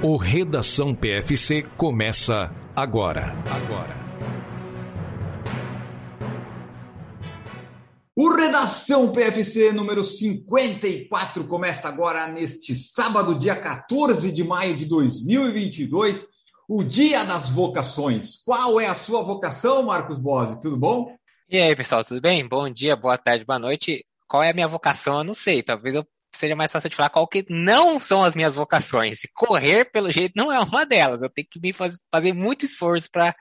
O Redação PFC começa agora. Agora. O Redação PFC número 54 começa agora neste sábado, dia 14 de maio de 2022, o Dia das Vocações. Qual é a sua vocação, Marcos Bose? Tudo bom? E aí, pessoal, tudo bem? Bom dia, boa tarde, boa noite. Qual é a minha vocação? Eu não sei. Talvez eu seja mais fácil de falar qual que não são as minhas vocações. Correr, pelo jeito, não é uma delas. Eu tenho que me faz, fazer muito esforço para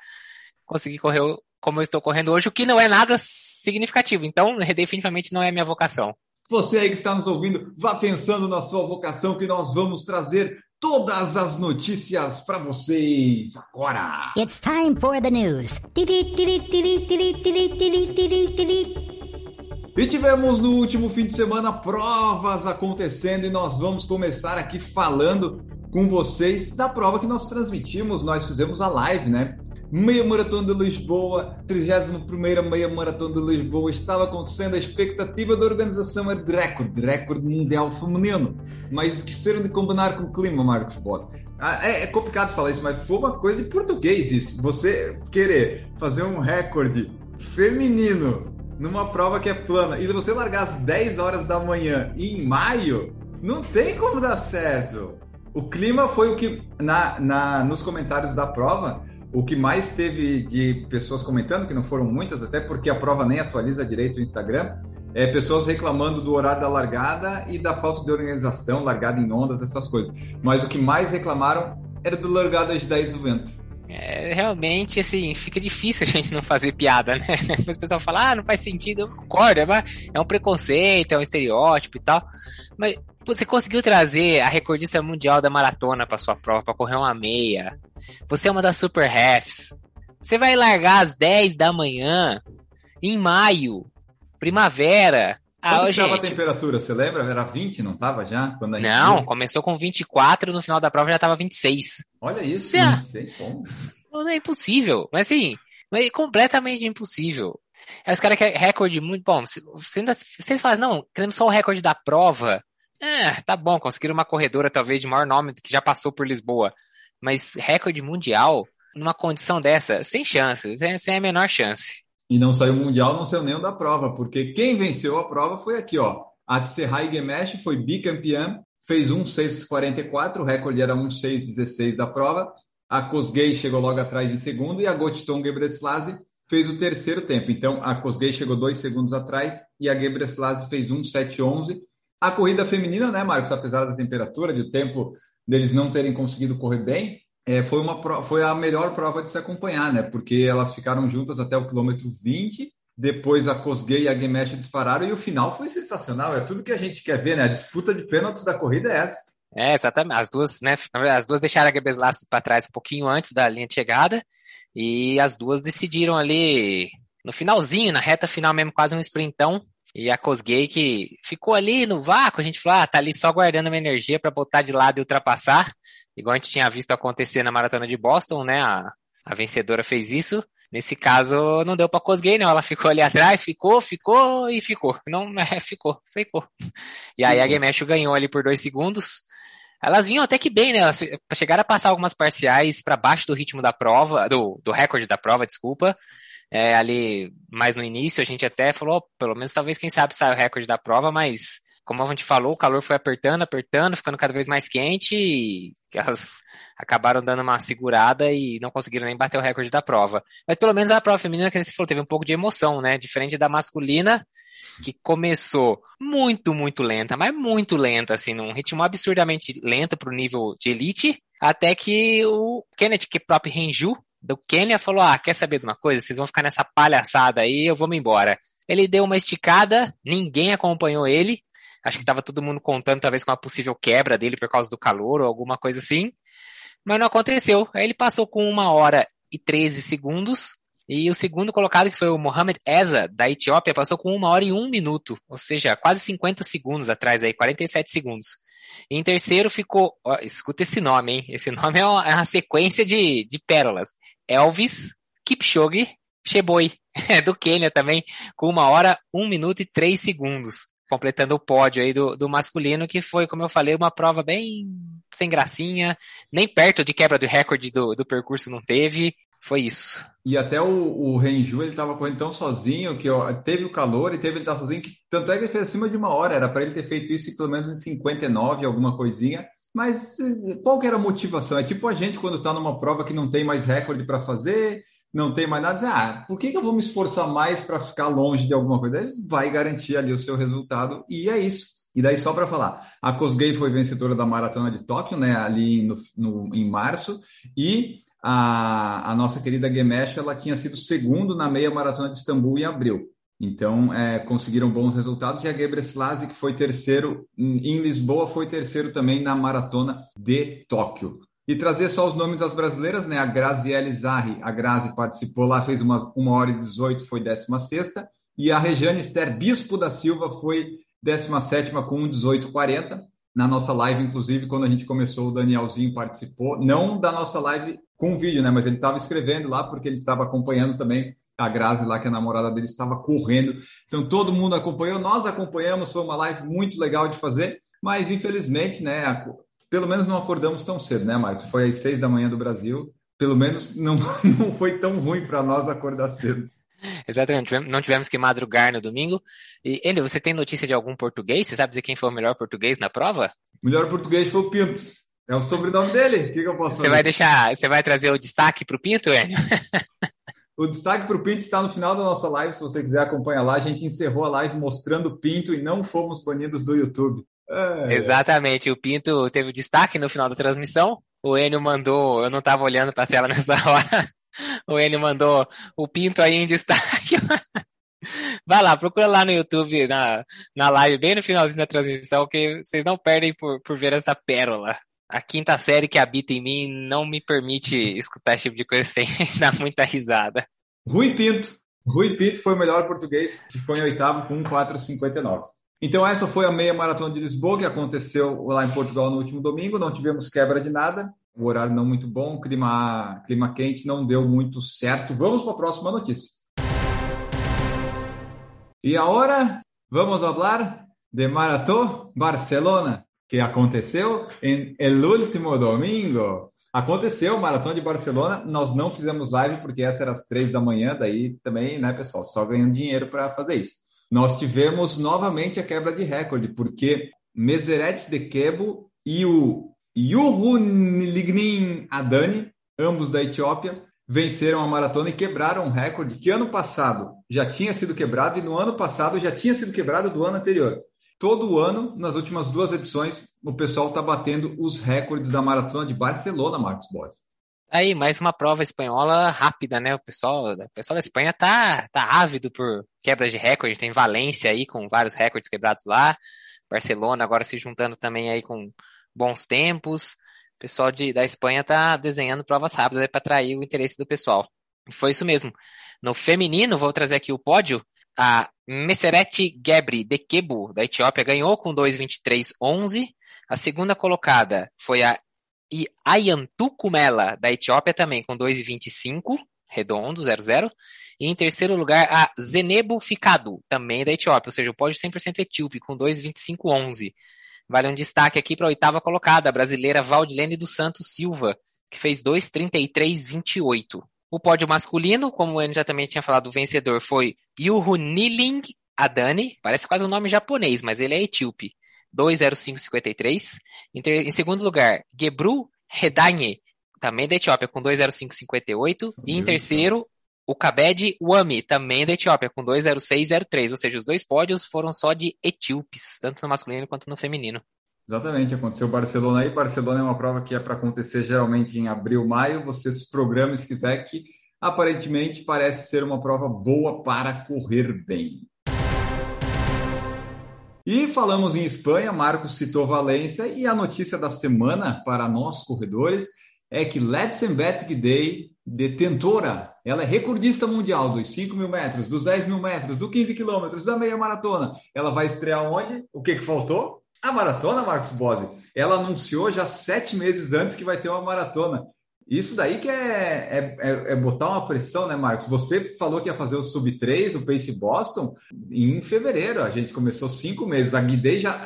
conseguir correr como eu estou correndo hoje, o que não é nada significativo. Então, definitivamente não é a minha vocação. Você aí que está nos ouvindo, vá pensando na sua vocação que nós vamos trazer todas as notícias para vocês agora. It's time for the news. E tivemos no último fim de semana provas acontecendo e nós vamos começar aqui falando com vocês da prova que nós transmitimos. Nós fizemos a live, né? Meia Maratona de Lisboa, 31 Meia Maratona de Lisboa, estava acontecendo a expectativa da organização é de recorde, recorde mundial feminino. Mas esqueceram de combinar com o clima, Marcos Boss. Ah, é, é complicado falar isso, mas foi uma coisa de português isso. Você querer fazer um recorde feminino numa prova que é plana e você largar às 10 horas da manhã em maio, não tem como dar certo. O clima foi o que, na, na, nos comentários da prova, o que mais teve de pessoas comentando, que não foram muitas, até porque a prova nem atualiza direito o Instagram, é pessoas reclamando do horário da largada e da falta de organização, largada em ondas, essas coisas. Mas o que mais reclamaram era do largada às 10 do vento. É, realmente, assim, fica difícil a gente não fazer piada, né? o pessoal fala, ah, não faz sentido, eu concordo, é, é um preconceito, é um estereótipo e tal. Mas você conseguiu trazer a recordista mundial da maratona para sua prova, para correr uma meia. Você é uma das super refs. Você vai largar às 10 da manhã, em maio, primavera. Ah, Quanto estava a temperatura? Você lembra? Era 20, não estava já? Quando não, começou com 24, no final da prova já estava 26. Olha isso, Você... Não é impossível, mas assim, é completamente impossível. Aí os caras querem recorde muito bom. Se, vocês falam, não, queremos só o recorde da prova. É, tá bom, conseguiram uma corredora talvez de maior nome que já passou por Lisboa. Mas recorde mundial, numa condição dessa, sem chances, sem a menor chance. E não saiu mundial, não saiu nem o da prova, porque quem venceu a prova foi aqui, ó. A Gemesh foi bicampeã, fez 1,644, o recorde era 1,616 da prova. A Kosgei chegou logo atrás em segundo e a Gotiton Gebreselassie fez o terceiro tempo. Então, a Kosgei chegou dois segundos atrás e a Gebreselassie fez 1,711. A corrida feminina, né, Marcos, apesar da temperatura, de o tempo deles não terem conseguido correr bem, é, foi, uma, foi a melhor prova de se acompanhar, né? Porque elas ficaram juntas até o quilômetro 20, depois a Kosgei e a Gemesh dispararam e o final foi sensacional. É tudo que a gente quer ver, né? A disputa de pênaltis da corrida é essa. É, exatamente. As duas, né? As duas deixaram a Gebeslassi para trás um pouquinho antes da linha de chegada e as duas decidiram ali no finalzinho, na reta final mesmo, quase um sprintão. E a Kosgei que ficou ali no vácuo, a gente falou, ah, tá ali só guardando uma energia para botar de lado e ultrapassar igual a gente tinha visto acontecer na maratona de Boston, né? A, a vencedora fez isso. Nesse caso, não deu para Cosgay, não. Ela ficou ali atrás, ficou, ficou e ficou. Não, é, ficou, ficou. E aí a Gemesho ganhou ali por dois segundos. Elas vinham até que bem, né? Elas chegaram a passar algumas parciais para baixo do ritmo da prova, do, do recorde da prova, desculpa. É, ali mais no início, a gente até falou, pelo menos talvez quem sabe saia o recorde da prova, mas como a gente falou, o calor foi apertando, apertando, ficando cada vez mais quente e elas acabaram dando uma segurada e não conseguiram nem bater o recorde da prova. Mas pelo menos a prova feminina, que gente falou, teve um pouco de emoção, né? Diferente da masculina, que começou muito, muito lenta, mas muito lenta, assim, num ritmo absurdamente lento para o nível de elite, até que o Kenneth próprio Renju, do Quênia, falou, ah, quer saber de uma coisa? Vocês vão ficar nessa palhaçada aí, eu vou me embora. Ele deu uma esticada, ninguém acompanhou ele, Acho que estava todo mundo contando talvez com uma possível quebra dele por causa do calor ou alguma coisa assim. Mas não aconteceu. Aí ele passou com uma hora e 13 segundos. E o segundo colocado, que foi o Mohamed Eza, da Etiópia, passou com uma hora e um minuto. Ou seja, quase 50 segundos atrás aí, 47 segundos. E em terceiro ficou, ó, escuta esse nome, hein? Esse nome é uma, é uma sequência de, de pérolas. Elvis Kipchoge Sheboi, do Quênia também, com uma hora, um minuto e três segundos. Completando o pódio aí do, do masculino, que foi, como eu falei, uma prova bem sem gracinha, nem perto de quebra do recorde do, do percurso não teve. Foi isso. E até o, o Renju, ele estava correndo tão sozinho que ó, teve o calor e teve ele estar tá sozinho, que, tanto é que ele fez acima de uma hora. Era para ele ter feito isso pelo menos em 59, alguma coisinha. Mas eh, qual que era a motivação? É tipo a gente quando está numa prova que não tem mais recorde para fazer, não tem mais nada, diz, ah, por que, que eu vou me esforçar mais para ficar longe de alguma coisa? Vai garantir ali o seu resultado e é isso. E daí, só para falar, a Kosgei foi vencedora da Maratona de Tóquio, né, ali no, no, em março, e a, a nossa querida Gemesh, ela tinha sido segundo na meia maratona de Istambul em abril. Então, é, conseguiram bons resultados. E a Gebre Selassie, que foi terceiro em Lisboa, foi terceiro também na maratona de Tóquio. E trazer só os nomes das brasileiras, né? A Graziele Zarri, a Grazi participou lá, fez uma, uma hora e 18, foi 16 E a Regiane Esther Bispo da Silva foi 17 com 18,40. Na nossa live, inclusive, quando a gente começou, o Danielzinho participou, não da nossa live com vídeo, né? Mas ele estava escrevendo lá porque ele estava acompanhando também a Grazi lá, que é a namorada dele, estava correndo. Então todo mundo acompanhou, nós acompanhamos, foi uma live muito legal de fazer, mas infelizmente, né, pelo menos não acordamos tão cedo, né, Marcos? Foi às seis da manhã do Brasil, pelo menos não, não foi tão ruim para nós acordar cedo. Exatamente, não tivemos que madrugar no domingo. E ele, você tem notícia de algum português? Você sabe dizer quem foi o melhor português na prova? O melhor português foi o Pinto. É o sobrenome dele. O que, que eu posso fazer? Você vai deixar, você vai trazer o destaque para o Pinto, Enio? O destaque para o Pinto está no final da nossa live. Se você quiser acompanhar lá, a gente encerrou a live mostrando o Pinto e não fomos banidos do YouTube. É. Exatamente. O Pinto teve destaque no final da transmissão. O Enio mandou, eu não estava olhando para a tela nessa hora. O Enio mandou o Pinto aí em destaque. Vai lá, procura lá no YouTube, na, na live, bem no finalzinho da transmissão, que vocês não perdem por, por ver essa pérola a quinta série que habita em mim não me permite escutar esse tipo de coisa sem dar muita risada. Rui Pinto. Rui Pinto foi o melhor português, que foi em oitavo com 4,59. Então essa foi a meia maratona de Lisboa, que aconteceu lá em Portugal no último domingo. Não tivemos quebra de nada, o horário não muito bom, clima, clima quente não deu muito certo. Vamos para a próxima notícia. E agora vamos falar de Marató Barcelona que aconteceu em el último domingo. Aconteceu o Maratona de Barcelona, nós não fizemos live porque essa era às três da manhã, daí também, né, pessoal, só ganhando dinheiro para fazer isso. Nós tivemos novamente a quebra de recorde, porque Meseret de Kebo e o Lignin Adani, ambos da Etiópia, venceram a maratona e quebraram um recorde que ano passado já tinha sido quebrado e no ano passado já tinha sido quebrado do ano anterior todo ano, nas últimas duas edições, o pessoal está batendo os recordes da maratona de Barcelona, Marcos Borges. Aí, mais uma prova espanhola rápida, né? O pessoal, o pessoal da Espanha tá, tá ávido por quebras de recorde. Tem Valência aí com vários recordes quebrados lá. Barcelona agora se juntando também aí com bons tempos. O pessoal de, da Espanha tá desenhando provas rápidas para atrair o interesse do pessoal. E foi isso mesmo. No feminino, vou trazer aqui o pódio. A Meseret Gebri de Kebu, da Etiópia, ganhou com 2,23,11. A segunda colocada foi a Ayantu Kumela, da Etiópia, também com 2,25, redondo, 0,0. E em terceiro lugar, a Zenebo Ficado, também da Etiópia, ou seja, o pódio 100% etíope, com 2,25,11. Vale um destaque aqui para a oitava colocada, a brasileira Valdilene dos Santos Silva, que fez 2,33,28. O pódio masculino, como ele já também tinha falado, o vencedor foi Yuhuniling Adani, parece quase um nome japonês, mas ele é etíope, 20553. Em, em segundo lugar, Gebru Redanye, também da Etiópia, com 20558. E em terceiro, o Kabed Wami, também da Etiópia, com 20603. Ou seja, os dois pódios foram só de etíopes, tanto no masculino quanto no feminino. Exatamente, aconteceu Barcelona aí. Barcelona é uma prova que é para acontecer geralmente em abril, maio. Você se programa se quiser, que aparentemente parece ser uma prova boa para correr bem. E falamos em Espanha, Marcos citou Valência e a notícia da semana para nós corredores é que Letzenberg Day, detentora, ela é recordista mundial dos 5 mil metros, dos 10 mil metros, dos 15 quilômetros, da meia maratona. Ela vai estrear onde? O que, que faltou? A maratona, Marcos Bose, ela anunciou já sete meses antes que vai ter uma maratona. Isso daí que é, é, é, é, botar uma pressão, né, Marcos? Você falou que ia fazer o Sub-3, o Pace Boston, em fevereiro. A gente começou cinco meses. A Guidei já,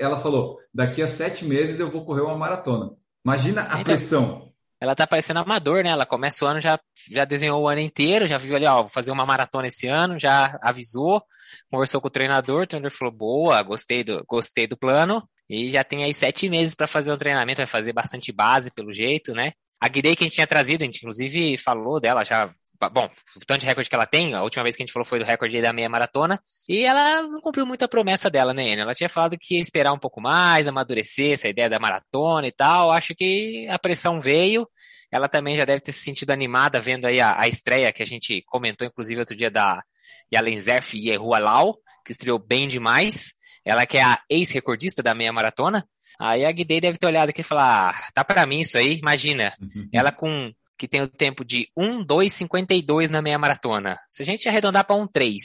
ela falou, daqui a sete meses eu vou correr uma maratona. Imagina a então, pressão. Ela tá parecendo amador, né? Ela começa o ano, já, já desenhou o ano inteiro, já viu ali, ó, vou fazer uma maratona esse ano, já avisou, conversou com o treinador, o treinador falou, boa, gostei do, gostei do plano, e já tem aí sete meses para fazer o treinamento, vai fazer bastante base pelo jeito, né? A Guidei que a gente tinha trazido, a gente inclusive falou dela já. Bom, o tanto de recorde que ela tem, a última vez que a gente falou foi do recorde da meia maratona, e ela não cumpriu muito a promessa dela, né, Ela tinha falado que ia esperar um pouco mais, amadurecer essa ideia da maratona e tal. Acho que a pressão veio. Ela também já deve ter se sentido animada vendo aí a, a estreia que a gente comentou, inclusive, outro dia da Yalen Zerf e Erua Lau, que estreou bem demais. Ela que é a ex-recordista da meia maratona. Aí a Guidei deve ter olhado aqui e falar, ah, tá para mim isso aí, imagina. Uhum. Ela com que tem o tempo de 1,2,52 na meia maratona. Se a gente arredondar para 1,3,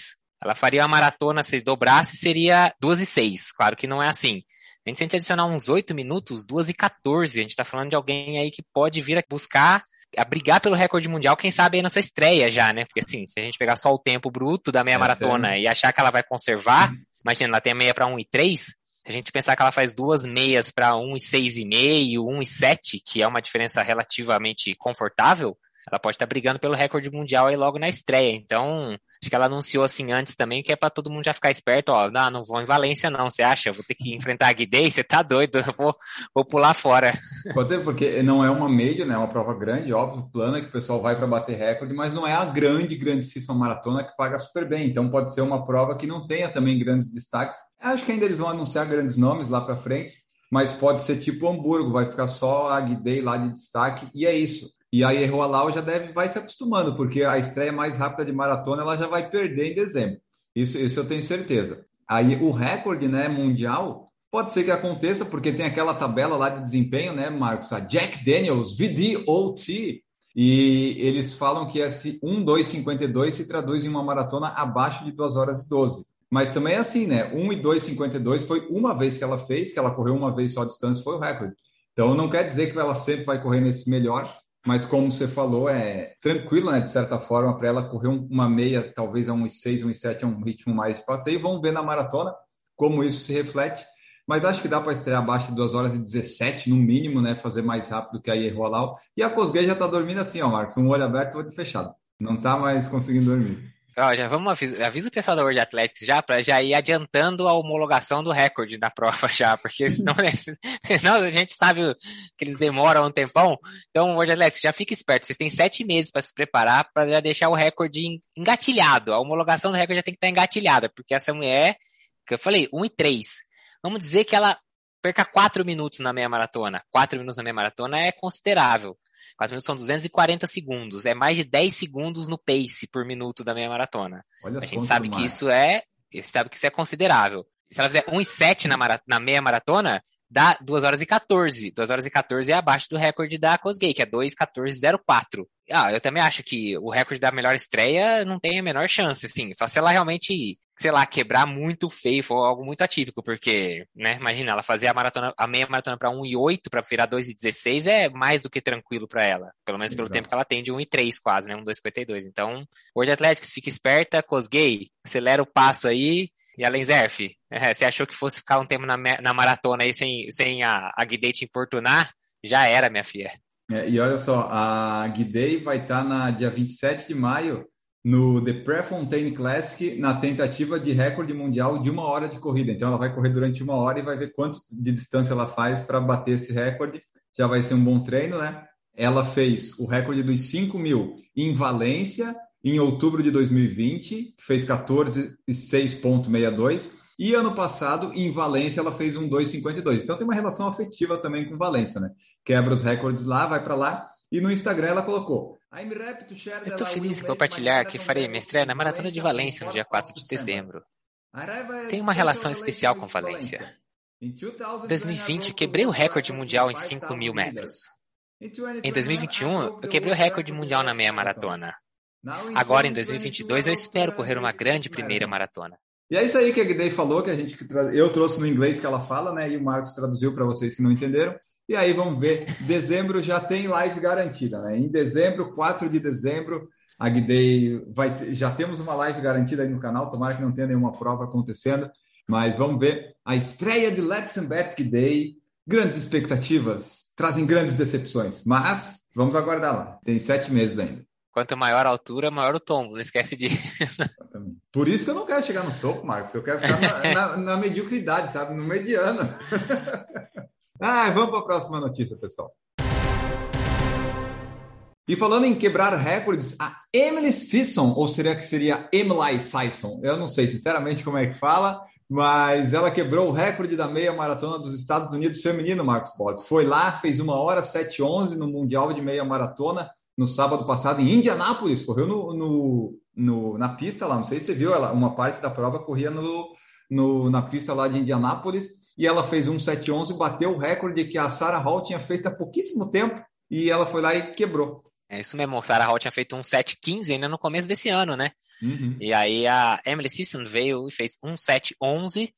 ela faria uma maratona, se dobrasse, seria 2,6. Claro que não é assim. A gente, se a gente adicionar uns 8 minutos, 2,14, a gente tá falando de alguém aí que pode vir a buscar a brigar pelo recorde mundial, quem sabe aí na sua estreia já, né? Porque assim, se a gente pegar só o tempo bruto da meia é maratona sério. e achar que ela vai conservar, uhum. imagina, ela tem a meia para 1 e 3, se a gente pensar que ela faz duas meias para 1,6,5, 1,7, que é uma diferença relativamente confortável, ela pode estar tá brigando pelo recorde mundial aí logo na estreia. Então, acho que ela anunciou assim antes também, que é para todo mundo já ficar esperto, ó, não, não vou em Valência não, você acha? Eu vou ter que enfrentar a Guidei? Você tá doido, eu vou, vou pular fora. Pode ser, porque não é uma média, né, é uma prova grande, óbvio, plana, que o pessoal vai para bater recorde, mas não é a grande, grandíssima maratona que paga super bem. Então, pode ser uma prova que não tenha também grandes destaques, Acho que ainda eles vão anunciar grandes nomes lá para frente, mas pode ser tipo Hamburgo, vai ficar só a Guidei lá de destaque e é isso. E aí Erroalau já deve vai se acostumando, porque a estreia mais rápida de maratona ela já vai perder em dezembro. Isso, isso eu tenho certeza. Aí o recorde, né, mundial, pode ser que aconteça, porque tem aquela tabela lá de desempenho, né, Marcos? A Jack Daniels VDOT, e eles falam que esse 1,252 se traduz em uma maratona abaixo de 2 horas e 12. Mas também é assim, né? 1 e 2,52 foi uma vez que ela fez, que ela correu uma vez só a distância, foi o recorde. Então não quer dizer que ela sempre vai correr nesse melhor, mas como você falou, é tranquilo, né? De certa forma, para ela correr uma meia, talvez a 1,6, 1,7 é um ritmo mais passeio. Vamos ver na maratona como isso se reflete. Mas acho que dá para estrear abaixo de 2 horas e 17, no mínimo, né? Fazer mais rápido que a Ierrolau. E a Cosguei já está dormindo assim, ó, Marcos, um olho aberto e outro fechado. Não está mais conseguindo dormir. Ó, já vamos avisar, avisa o pessoal da World Athletics já para já ir adiantando a homologação do recorde da prova já, porque senão, senão a gente sabe que eles demoram um tempão. Então, World Athletics, já fica esperto, vocês têm sete meses para se preparar para já deixar o recorde engatilhado. A homologação do recorde já tem que estar engatilhada, porque essa mulher, que eu falei, 1 e 3. Vamos dizer que ela perca quatro minutos na meia maratona. Quatro minutos na meia maratona é considerável. 4 minutos são 240 segundos. É mais de 10 segundos no pace por minuto da meia maratona. Olha a gente sabe que isso é, sabe que isso é considerável. Se ela fizer 1,7 na, na meia maratona, dá 2 horas e 14. 2 horas e 14 é abaixo do recorde da Cosgay, que é 2,14,04. Ah, eu também acho que o recorde da melhor estreia não tem a menor chance, assim. Só se ela realmente, sei lá, quebrar muito feio, for algo muito atípico, porque, né, imagina, ela fazer a maratona, a meia maratona para 1,8 para virar 2,16 é mais do que tranquilo para ela. Pelo menos pelo Exato. tempo que ela tem de 1,3 quase, né, 1,252. Então, World Athletics, fica esperta, Cosgay, acelera o passo aí, e a Lenzerf, é, você achou que fosse ficar um tempo na, na maratona aí sem, sem a, a Guidei te importunar? Já era, minha filha. É, e olha só, a Guidei vai estar tá na dia 27 de maio no The Prefontaine Classic na tentativa de recorde mundial de uma hora de corrida. Então ela vai correr durante uma hora e vai ver quanto de distância ela faz para bater esse recorde. Já vai ser um bom treino, né? Ela fez o recorde dos 5 mil em Valência em outubro de 2020, que fez 14,6,62. E ano passado, em Valência, ela fez um 2,52. Então tem uma relação afetiva também com Valência, né? Quebra os recordes lá, vai para lá. E no Instagram ela colocou. Estou feliz em compartilhar que farei minha estreia na Maratona de Valência no dia 4 de dezembro. Tenho uma relação especial com Valência. Em 2020, quebrei o recorde mundial em 5 mil metros. Em 2021, eu quebrei o recorde mundial na meia maratona. Agora, em 2022, eu espero correr uma grande primeira maratona. E é isso aí que a Guidei falou, que a gente eu trouxe no inglês que ela fala, né? E o Marcos traduziu para vocês que não entenderam. E aí vamos ver. Dezembro já tem live garantida, né? Em dezembro, 4 de dezembro, a Guidei vai já temos uma live garantida aí no canal, tomara que não tenha nenhuma prova acontecendo, mas vamos ver a estreia de Let's Bet Guidei, grandes expectativas, trazem grandes decepções, mas vamos aguardar lá, tem sete meses ainda. Quanto maior a altura, maior o tombo, não esquece disso. Por isso que eu não quero chegar no topo, Marcos, eu quero ficar na, na, na mediocridade, sabe, no mediano. ah, vamos para a próxima notícia, pessoal. E falando em quebrar recordes, a Emily Sisson, ou seria que seria Emily Sisson? Eu não sei sinceramente como é que fala, mas ela quebrou o recorde da meia maratona dos Estados Unidos feminino, Marcos Bodes. Foi lá, fez uma hora 7:11 no Mundial de Meia Maratona no sábado passado em Indianápolis, correu no, no, no, na pista lá, não sei se você viu, ela, uma parte da prova corria no, no, na pista lá de Indianápolis, e ela fez um 7:11, bateu o recorde que a Sarah Hall tinha feito há pouquíssimo tempo, e ela foi lá e quebrou. É isso mesmo, o Sarah Hall tinha feito um 7.15 ainda no começo desse ano, né? Uhum. E aí a Emily Sisson veio e fez um 7.11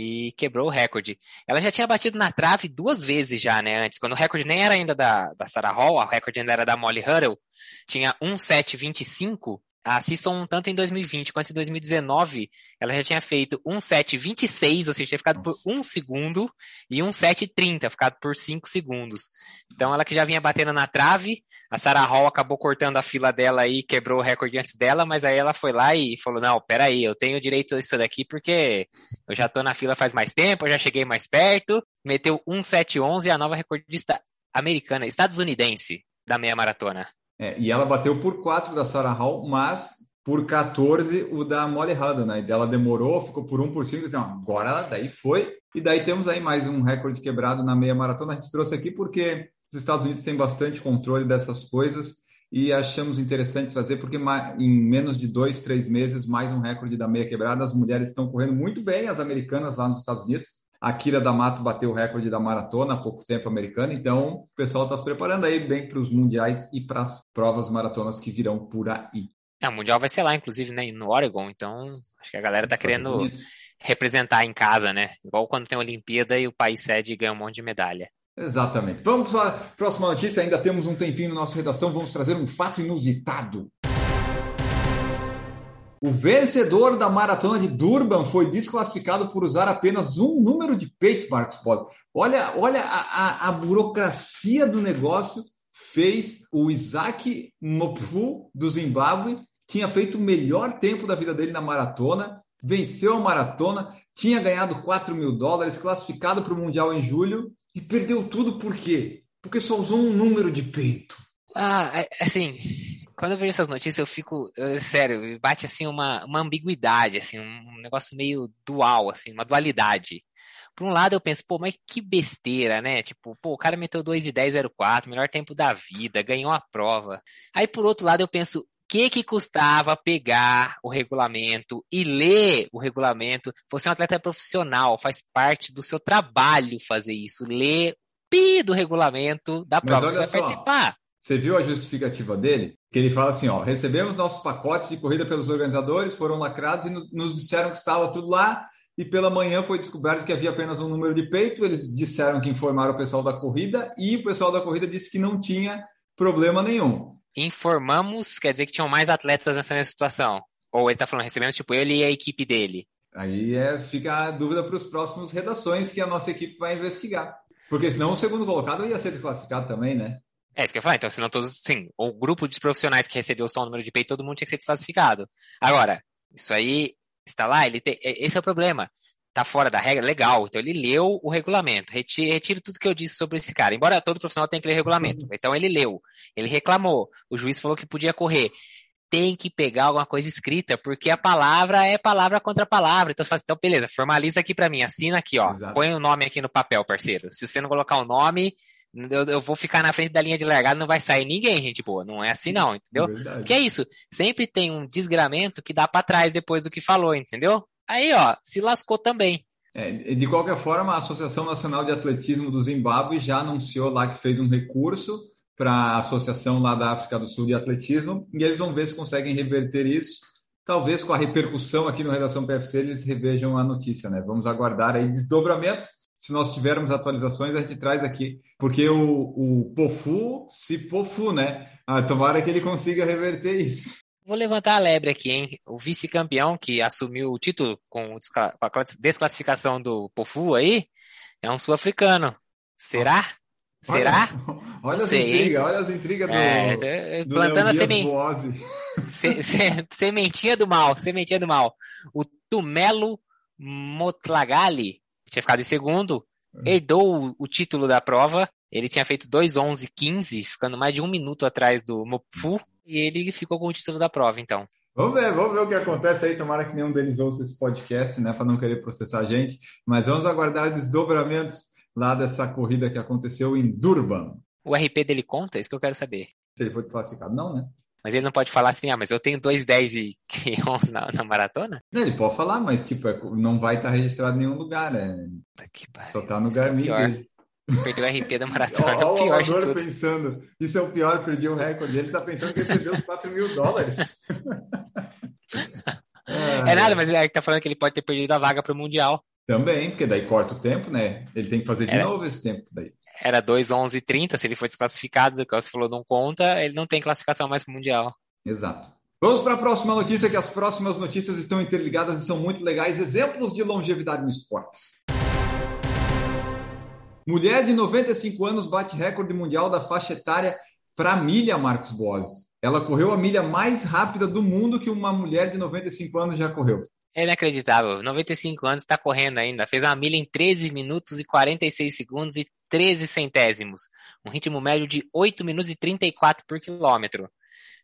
e quebrou o recorde. Ela já tinha batido na trave duas vezes já, né, antes, quando o recorde nem era ainda da, da Sarah Hall, o recorde ainda era da Molly Huddle, tinha um 7.25 a Sisson, tanto em 2020 quanto em 2019, ela já tinha feito um 7,26, ou seja, tinha ficado por um segundo, e um 7,30, ficado por cinco segundos. Então, ela que já vinha batendo na trave, a Sarah Hall acabou cortando a fila dela e quebrou o recorde antes dela, mas aí ela foi lá e falou, não, peraí, eu tenho direito a isso daqui porque eu já tô na fila faz mais tempo, eu já cheguei mais perto, meteu um 7,11, a nova recordista americana, estadunidense, da meia maratona. É, e ela bateu por 4 da Sarah Hall, mas por 14 o da Molly Huddle, né? E ela demorou, ficou por 1 por 5, assim, agora daí foi. E daí temos aí mais um recorde quebrado na meia maratona. A gente trouxe aqui porque os Estados Unidos têm bastante controle dessas coisas e achamos interessante trazer porque em menos de dois, três meses, mais um recorde da meia quebrada. As mulheres estão correndo muito bem, as americanas lá nos Estados Unidos. A Kira D'Amato bateu o recorde da maratona há pouco tempo americana, então o pessoal está se preparando aí bem para os mundiais e para as provas maratonas que virão por aí. É, o mundial vai ser lá, inclusive, né, no Oregon, então acho que a galera está querendo representar em casa, né? Igual quando tem a Olimpíada e o país sede ganha um monte de medalha. Exatamente. Vamos para a próxima notícia, ainda temos um tempinho na nossa redação, vamos trazer um fato inusitado. O vencedor da maratona de Durban foi desclassificado por usar apenas um número de peito, Marcos Bob. Olha, olha a, a, a, burocracia do negócio fez o Isaac Mopfu do Zimbábue tinha feito o melhor tempo da vida dele na maratona, venceu a maratona, tinha ganhado 4 mil dólares, classificado para o Mundial em julho e perdeu tudo por quê? Porque só usou um número de peito. Ah, é, assim, quando eu vejo essas notícias, eu fico, eu, sério, bate assim uma, uma ambiguidade, assim, um negócio meio dual, assim, uma dualidade. Por um lado eu penso, pô, mas que besteira, né? Tipo, pô, o cara meteu 2 e 10,04, melhor tempo da vida, ganhou a prova. Aí por outro lado eu penso, o que que custava pegar o regulamento e ler o regulamento? Você é um atleta profissional, faz parte do seu trabalho fazer isso, ler pi do regulamento da prova que você vai participar. Você viu a justificativa dele? Que ele fala assim: ó, recebemos nossos pacotes de corrida pelos organizadores, foram lacrados e nos disseram que estava tudo lá. E pela manhã foi descoberto que havia apenas um número de peito. Eles disseram que informaram o pessoal da corrida e o pessoal da corrida disse que não tinha problema nenhum. Informamos, quer dizer que tinham mais atletas nessa mesma situação? Ou ele está falando, recebemos tipo ele e a equipe dele? Aí é, fica a dúvida para os próximos redações que a nossa equipe vai investigar. Porque senão o segundo colocado ia ser desclassificado também, né? É isso que eu falei, então senão todos, sim, o grupo de profissionais que recebeu só o número de peito, todo mundo tinha que ser desclassificado. Agora, isso aí está lá, ele tem, esse é o problema. Tá fora da regra, legal. Então ele leu o regulamento. Retire, retire tudo que eu disse sobre esse cara. Embora todo profissional tenha que ler o regulamento. Uhum. Então ele leu, ele reclamou. O juiz falou que podia correr tem que pegar alguma coisa escrita, porque a palavra é palavra contra palavra. Então você fala, então beleza, formaliza aqui para mim, assina aqui, ó. Exato. Põe o nome aqui no papel, parceiro. Se você não colocar o nome, eu, eu, vou ficar na frente da linha de largada, não vai sair ninguém, gente boa. Não é assim, não, entendeu? Verdade. Porque é isso. Sempre tem um desgramento que dá para trás depois do que falou, entendeu? Aí, ó, se lascou também. É, de qualquer forma, a Associação Nacional de Atletismo do Zimbábue já anunciou lá que fez um recurso para a Associação lá da África do Sul de Atletismo e eles vão ver se conseguem reverter isso. Talvez com a repercussão aqui no Redação PFC eles revejam a notícia, né? Vamos aguardar aí desdobramentos Se nós tivermos atualizações, a gente traz aqui. Porque o, o Pofu se Pofu, né? Ah, tomara que ele consiga reverter isso. Vou levantar a lebre aqui, hein? O vice-campeão que assumiu o título com a desclassificação do Pofu aí é um sul-africano. Será? Será? Olha, olha as intrigas, olha as intrigas do, é, do plantando a semen... se, se, sementinha do mal, sementinha do mal. O Tumelo Motlagali, tinha ficado em segundo, uhum. herdou o, título da prova. Ele tinha feito 2:11:15, ficando mais de um minuto atrás do Mopu, e ele ficou com o título da prova, então. Vamos ver, vamos ver o que acontece aí. Tomara que nenhum deles ouça esse podcast, né, para não querer processar a gente. Mas vamos aguardar desdobramentos lá dessa corrida que aconteceu em Durban. O RP dele conta? É isso que eu quero saber. Se ele foi desclassificado, não, né? Mas ele não pode falar assim, ah, mas eu tenho 2, 10 e 11 na, na maratona? Ele pode falar, mas tipo, é, não vai estar registrado em nenhum lugar, né? Só tá no Garmin é dele. Perdeu o RP da maratona. Olha o pior o amador pensando, isso é o pior, perdi o recorde. Ele tá pensando que ele perdeu os 4 mil dólares. é nada, mas ele tá falando que ele pode ter perdido a vaga pro Mundial. Também, porque daí corta o tempo, né? Ele tem que fazer de Era... novo esse tempo daí era 2,11,30, se ele foi desclassificado, que você falou não conta, ele não tem classificação mais para o Mundial. Exato. Vamos para a próxima notícia, que as próximas notícias estão interligadas e são muito legais. Exemplos de longevidade no esporte. Mulher de 95 anos bate recorde mundial da faixa etária para milha, Marcos Boas. Ela correu a milha mais rápida do mundo que uma mulher de 95 anos já correu. É inacreditável. 95 anos, está correndo ainda. Fez uma milha em 13 minutos e 46 segundos e 13 centésimos. Um ritmo médio de 8 minutos e 34 por quilômetro.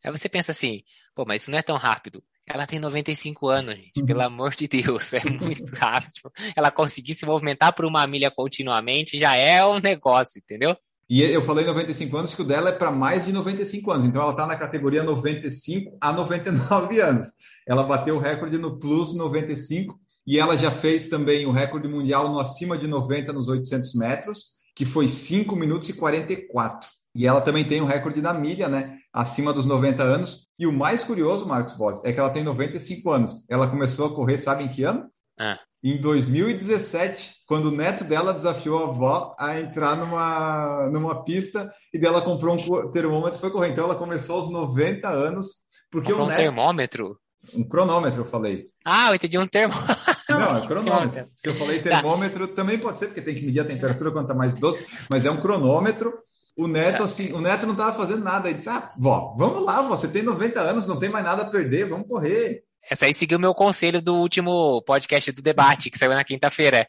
Aí você pensa assim, pô, mas isso não é tão rápido. Ela tem 95 anos, gente. Uhum. Pelo amor de Deus, é muito rápido. Ela conseguir se movimentar por uma milha continuamente já é um negócio, entendeu? E eu falei 95 anos, que o dela é para mais de 95 anos. Então ela está na categoria 95 a 99 anos. Ela bateu o recorde no Plus 95 e ela já fez também o recorde mundial no acima de 90 nos 800 metros que foi 5 minutos e 44. E ela também tem o recorde da milha, né? Acima dos 90 anos. E o mais curioso, Marcos Boss, é que ela tem 95 anos. Ela começou a correr, sabe em que ano? Ah. Em 2017, quando o neto dela desafiou a avó a entrar numa, numa pista e dela comprou um termômetro e foi correr. Então ela começou aos 90 anos. Porque comprou o neto... um termômetro? Um cronômetro, eu falei. Ah, eu entendi um termômetro. Não, é cronômetro. Se eu falei tá. termômetro, tá. também pode ser, porque tem que medir a temperatura quando tá mais doce, mas é um cronômetro. O neto, tá. assim, o neto não estava fazendo nada. Ele disse: Ah, vó, vamos lá, vó, você tem 90 anos, não tem mais nada a perder, vamos correr. Essa aí seguiu o meu conselho do último podcast do debate, que saiu na quinta-feira.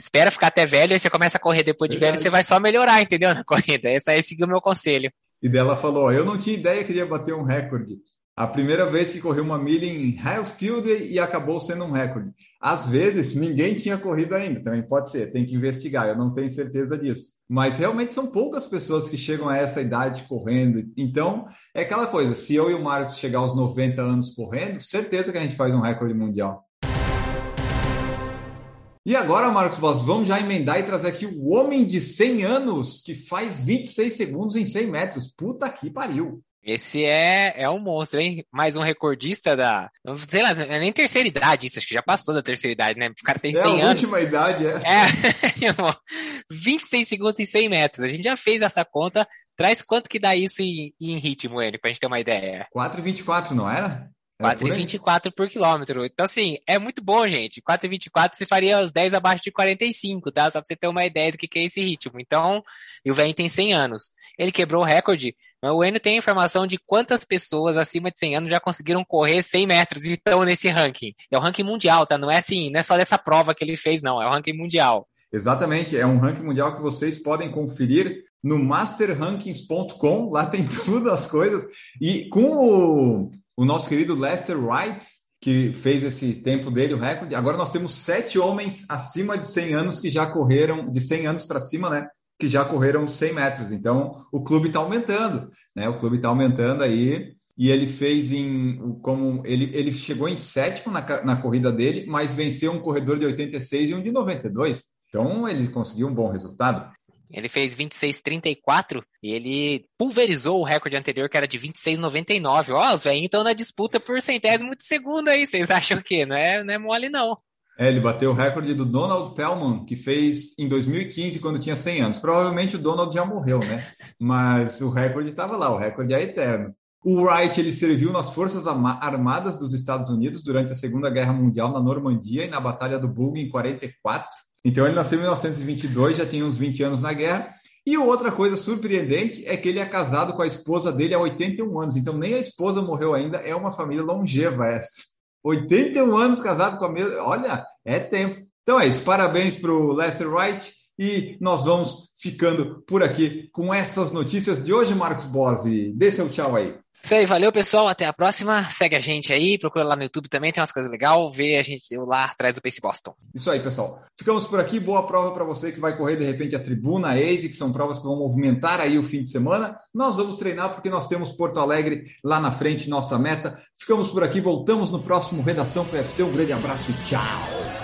Espera ficar até velho, aí você começa a correr depois de velho, você vai só melhorar, entendeu? Na corrida. Essa aí seguiu o meu conselho. E dela falou: Eu não tinha ideia que ia bater um recorde. A primeira vez que correu uma milha em Highfield e acabou sendo um recorde. Às vezes, ninguém tinha corrido ainda, também pode ser, tem que investigar, eu não tenho certeza disso. Mas realmente são poucas pessoas que chegam a essa idade correndo. Então, é aquela coisa, se eu e o Marcos chegar aos 90 anos correndo, certeza que a gente faz um recorde mundial. E agora, Marcos Boss, vamos já emendar e trazer aqui o homem de 100 anos que faz 26 segundos em 100 metros. Puta que pariu! Esse é, é um monstro, hein? Mais um recordista da. Sei lá, é nem terceira idade, isso acho que já passou da terceira idade, né? O cara tem 100 é a anos. última idade, essa. É. 26 segundos em 100 metros. A gente já fez essa conta. Traz quanto que dá isso em, em ritmo, ele, pra gente ter uma ideia. 4,24, não era? 4,24 por quilômetro. Então, assim, é muito bom, gente. 4,24 você faria os 10 abaixo de 45, tá? Só pra você ter uma ideia do que é esse ritmo. Então, e o velho tem 100 anos. Ele quebrou o recorde o Enio tem informação de quantas pessoas acima de 100 anos já conseguiram correr 100 metros e estão nesse ranking. É o ranking mundial, tá? Não é assim, não é só dessa prova que ele fez, não. É o ranking mundial. Exatamente, é um ranking mundial que vocês podem conferir no masterrankings.com. Lá tem tudo as coisas. E com o, o nosso querido Lester Wright, que fez esse tempo dele, o recorde, agora nós temos sete homens acima de 100 anos que já correram, de 100 anos para cima, né? Que já correram 100 metros. Então, o clube está aumentando, né? O clube está aumentando aí. E ele fez em como ele, ele chegou em sétimo na, na corrida dele, mas venceu um corredor de 86 e um de 92. Então ele conseguiu um bom resultado. Ele fez 26,34 e ele pulverizou o recorde anterior, que era de 26,99. Ó, os velhinhos estão na disputa por centésimo de segundo aí. Vocês acham o quê? Não é, não é mole, não. É, ele bateu o recorde do Donald Pellman, que fez em 2015, quando tinha 100 anos. Provavelmente o Donald já morreu, né? Mas o recorde estava lá, o recorde é eterno. O Wright ele serviu nas Forças Armadas dos Estados Unidos durante a Segunda Guerra Mundial na Normandia e na Batalha do Bulge em 44. Então ele nasceu em 1922, já tinha uns 20 anos na guerra. E outra coisa surpreendente é que ele é casado com a esposa dele há 81 anos. Então nem a esposa morreu ainda, é uma família longeva essa. 81 anos casado com a mesma. Olha, é tempo. Então é isso. Parabéns para o Lester Wright. E nós vamos ficando por aqui com essas notícias de hoje, Marcos Bose. Dê seu tchau aí. Isso aí, valeu pessoal, até a próxima. Segue a gente aí, procura lá no YouTube também, tem umas coisas legais. Vê a gente lá atrás do Pace Boston. Isso aí, pessoal. Ficamos por aqui. Boa prova para você que vai correr de repente a Tribuna, a Ace, que são provas que vão movimentar aí o fim de semana. Nós vamos treinar porque nós temos Porto Alegre lá na frente, nossa meta. Ficamos por aqui, voltamos no próximo Redação PFC. Um grande abraço e tchau.